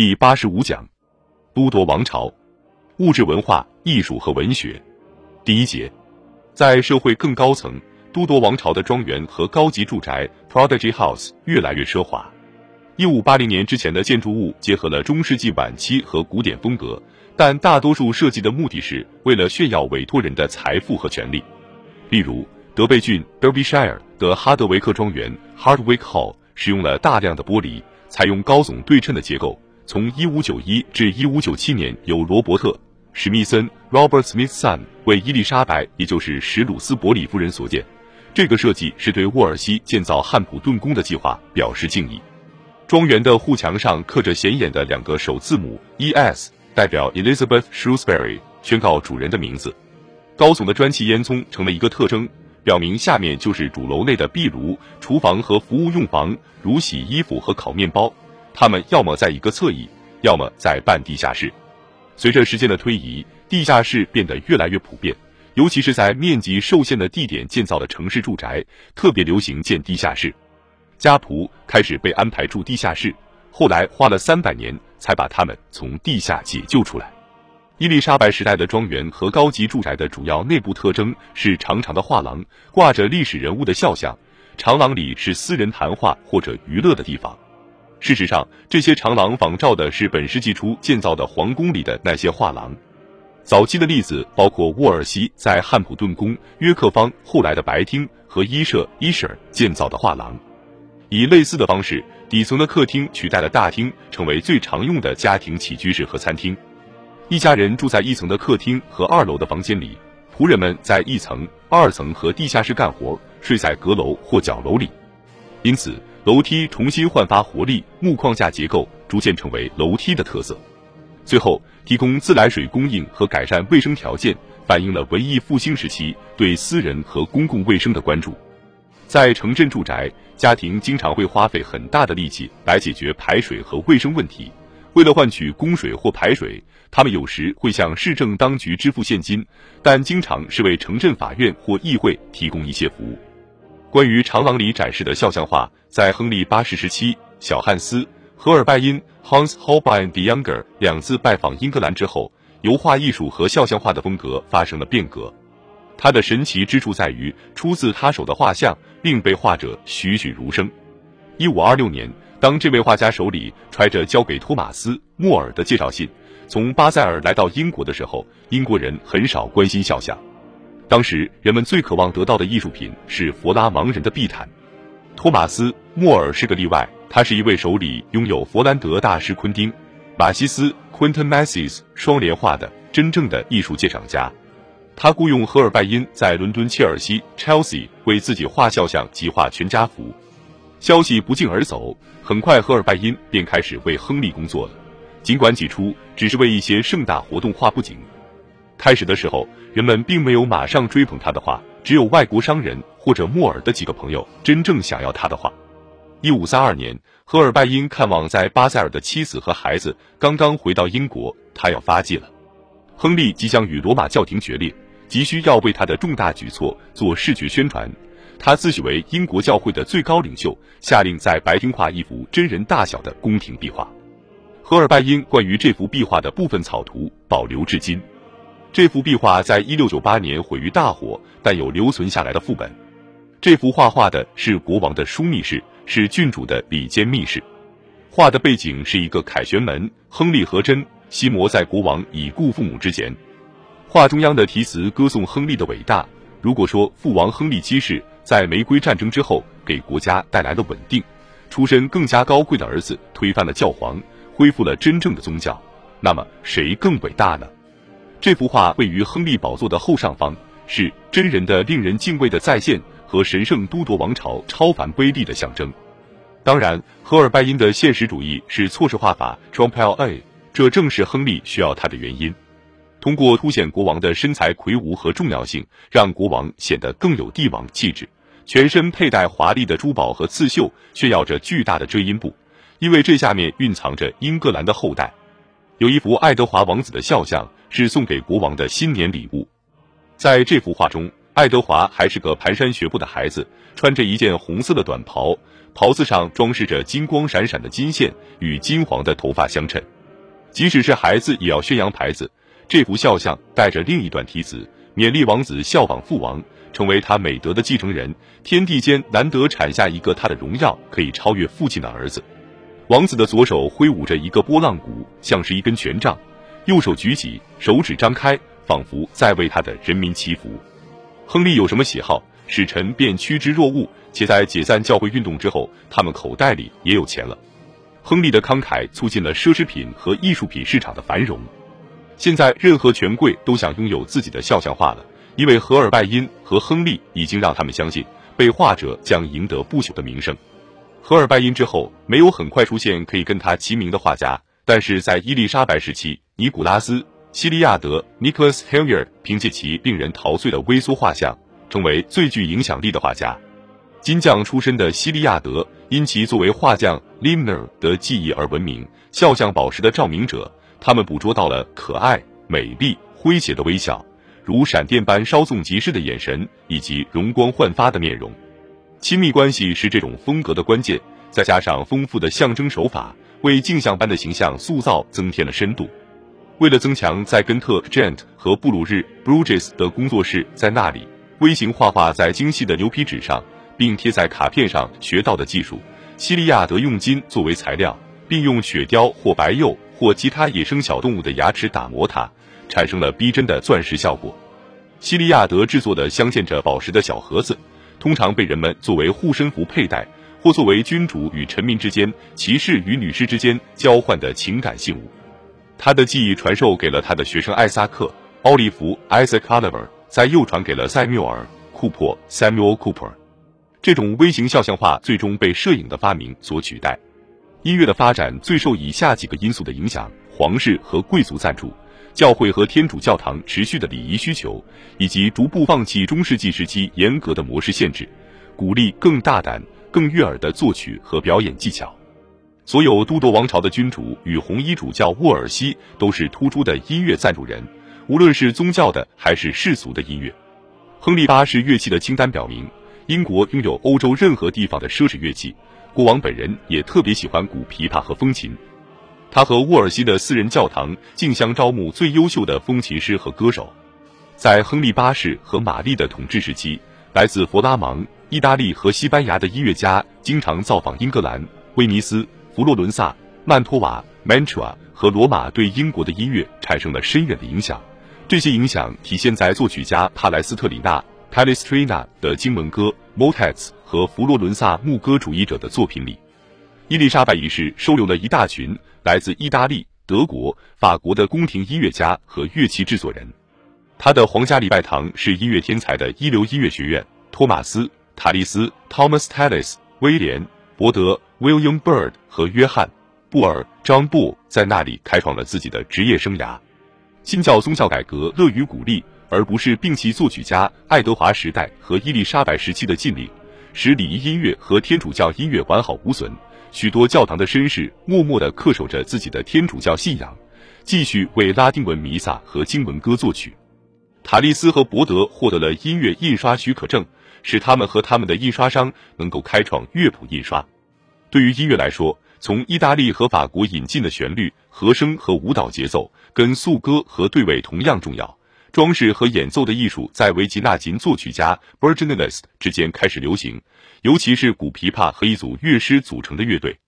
第八十五讲：都铎王朝物质文化、艺术和文学。第一节，在社会更高层，都铎王朝的庄园和高级住宅 （Prodigy House） 越来越奢华。一五八零年之前的建筑物结合了中世纪晚期和古典风格，但大多数设计的目的是为了炫耀委托人的财富和权力。例如，德贝郡 （Derbyshire） 的哈德维克庄园 （Hardwick Hall） 使用了大量的玻璃，采用高耸对称的结构。从一五九一至一五九七年，由罗伯特·史密森 （Robert Smithson） 为伊丽莎白，也就是史鲁斯伯里夫人所建。这个设计是对沃尔西建造汉普顿宫的计划表示敬意。庄园的护墙上刻着显眼的两个首字母 E.S，代表 Elizabeth Shrewsbury，宣告主人的名字。高耸的砖砌烟囱成了一个特征，表明下面就是主楼内的壁炉、厨房和服务用房，如洗衣服和烤面包。他们要么在一个侧翼，要么在半地下室。随着时间的推移，地下室变得越来越普遍，尤其是在面积受限的地点建造的城市住宅，特别流行建地下室。家仆开始被安排住地下室，后来花了三百年才把他们从地下解救出来。伊丽莎白时代的庄园和高级住宅的主要内部特征是长长的画廊，挂着历史人物的肖像。长廊里是私人谈话或者娱乐的地方。事实上，这些长廊仿照的是本世纪初建造的皇宫里的那些画廊。早期的例子包括沃尔西在汉普顿宫、约克方后来的白厅和伊舍伊舍尔建造的画廊。以类似的方式，底层的客厅取代了大厅，成为最常用的家庭起居室和餐厅。一家人住在一层的客厅和二楼的房间里，仆人们在一层、二层和地下室干活，睡在阁楼或角楼里。因此。楼梯重新焕发活力，木框架结构逐渐成为楼梯的特色。最后，提供自来水供应和改善卫生条件，反映了文艺复兴时期对私人和公共卫生的关注。在城镇住宅，家庭经常会花费很大的力气来解决排水和卫生问题。为了换取供水或排水，他们有时会向市政当局支付现金，但经常是为城镇法院或议会提供一些服务。关于长廊里展示的肖像画，在亨利八世时期，小汉斯·荷尔拜因 （Hans Holbein the Younger） 两次拜访英格兰之后，油画艺术和肖像画的风格发生了变革。它的神奇之处在于，出自他手的画像令被画者栩栩如生。一五二六年，当这位画家手里揣着交给托马斯·莫尔的介绍信，从巴塞尔来到英国的时候，英国人很少关心肖像。当时人们最渴望得到的艺术品是佛拉芒人的地毯。托马斯·莫尔是个例外，他是一位手里拥有佛兰德大师昆汀·马西斯 （Quentin Massys） 双联画的真正的艺术鉴赏家。他雇佣荷尔拜因在伦敦切尔西 （Chelsea） 为自己画肖像及画全家福。消息不胫而走，很快荷尔拜因便开始为亨利工作了，尽管起初只是为一些盛大活动画布景。开始的时候，人们并没有马上追捧他的画，只有外国商人或者莫尔的几个朋友真正想要他的画。一五三二年，荷尔拜因看望在巴塞尔的妻子和孩子刚刚回到英国，他要发迹了。亨利即将与罗马教廷决裂，急需要为他的重大举措做视觉宣传。他自诩为英国教会的最高领袖，下令在白厅画一幅真人大小的宫廷壁画。荷尔拜因关于这幅壁画的部分草图保留至今。这幅壁画在一六九八年毁于大火，但有留存下来的副本。这幅画画的是国王的枢密室，是郡主的里间密室。画的背景是一个凯旋门，亨利和珍西摩在国王已故父母之前。画中央的题词歌颂亨利的伟大。如果说父王亨利七世在玫瑰战争之后给国家带来了稳定，出身更加高贵的儿子推翻了教皇，恢复了真正的宗教，那么谁更伟大呢？这幅画位于亨利宝座的后上方，是真人的令人敬畏的再现和神圣都铎王朝超凡威力的象征。当然，荷尔拜因的现实主义是错视画法 t r o m p e l A，这正是亨利需要他的原因。通过凸显国王的身材魁梧和重要性，让国王显得更有帝王气质。全身佩戴华丽的珠宝和刺绣，炫耀着巨大的遮阴布，因为这下面蕴藏着英格兰的后代。有一幅爱德华王子的肖像。是送给国王的新年礼物。在这幅画中，爱德华还是个蹒跚学步的孩子，穿着一件红色的短袍，袍子上装饰着金光闪闪的金线，与金黄的头发相衬。即使是孩子，也要宣扬牌子。这幅肖像带着另一段题词，勉励王子效仿父王，成为他美德的继承人。天地间难得产下一个他的荣耀可以超越父亲的儿子。王子的左手挥舞着一个拨浪鼓，像是一根权杖；右手举起，手指张开，仿佛在为他的人民祈福。亨利有什么喜好，使臣便趋之若鹜。且在解散教会运动之后，他们口袋里也有钱了。亨利的慷慨促进了奢侈品和艺术品市场的繁荣。现在，任何权贵都想拥有自己的肖像画了，因为荷尔拜因和亨利已经让他们相信，被画者将赢得不朽的名声。荷尔拜因之后，没有很快出现可以跟他齐名的画家，但是在伊丽莎白时期，尼古拉斯·西利亚德 （Nicholas Hilliard） 凭借其令人陶醉的微缩画像，成为最具影响力的画家。金匠出身的西利亚德因其作为画匠 Limner 的技艺而闻名，肖像宝石的照明者，他们捕捉到了可爱、美丽、诙谐的微笑，如闪电般稍纵即逝的眼神，以及容光焕发的面容。亲密关系是这种风格的关键，再加上丰富的象征手法，为镜像般的形象塑造增添了深度。为了增强在根特 Gent 和布鲁日 Bruges 的工作室在那里微型画画在精细的牛皮纸上，并贴在卡片上学到的技术，西利亚德用金作为材料，并用雪貂或白釉或其他野生小动物的牙齿打磨它，产生了逼真的钻石效果。西利亚德制作的镶嵌着宝石的小盒子。通常被人们作为护身符佩戴，或作为君主与臣民之间、骑士与女士之间交换的情感信物。他的技艺传授给了他的学生艾萨克·奥利弗 （Isaac Oliver），再又传给了塞缪尔·库珀 （Samuel Cooper）。这种微型肖像画最终被摄影的发明所取代。音乐的发展最受以下几个因素的影响：皇室和贵族赞助。教会和天主教堂持续的礼仪需求，以及逐步放弃中世纪时期严格的模式限制，鼓励更大胆、更悦耳的作曲和表演技巧。所有都铎王朝的君主与红衣主教沃尔西都是突出的音乐赞助人，无论是宗教的还是世俗的音乐。亨利八世乐器的清单表明，英国拥有欧洲任何地方的奢侈乐器。国王本人也特别喜欢古琵琶和风琴。他和沃尔西的私人教堂竞相招募最优秀的风琴师和歌手。在亨利八世和玛丽的统治时期，来自佛拉芒、意大利和西班牙的音乐家经常造访英格兰、威尼斯、佛罗伦萨、曼托瓦 （Mantua） 和罗马，对英国的音乐产生了深远的影响。这些影响体现在作曲家帕莱斯特里纳 （Palestrina） 的经文歌 （Motets） 和佛罗伦萨牧歌主义者的作品里。伊丽莎白一世收留了一大群来自意大利、德国、法国的宫廷音乐家和乐器制作人。他的皇家礼拜堂是音乐天才的一流音乐学院。托马斯·塔利斯 （Thomas Tallis）、威廉·伯德 （William Byrd） 和约翰·布尔 （John b u 在那里开创了自己的职业生涯。新教宗教改革乐于鼓励，而不是摒弃作曲家爱德华时代和伊丽莎白时期的禁令，使礼仪音乐和天主教音乐完好无损。许多教堂的绅士默默地恪守着自己的天主教信仰，继续为拉丁文弥撒和经文歌作曲。塔利斯和伯德获得了音乐印刷许可证，使他们和他们的印刷商能够开创乐谱印刷。对于音乐来说，从意大利和法国引进的旋律、和声和舞蹈节奏，跟颂歌和对位同样重要。装饰和演奏的艺术在维吉纳琴作曲家 b i r g i n i l i s t 之间开始流行，尤其是古琵琶和一组乐师组成的乐队。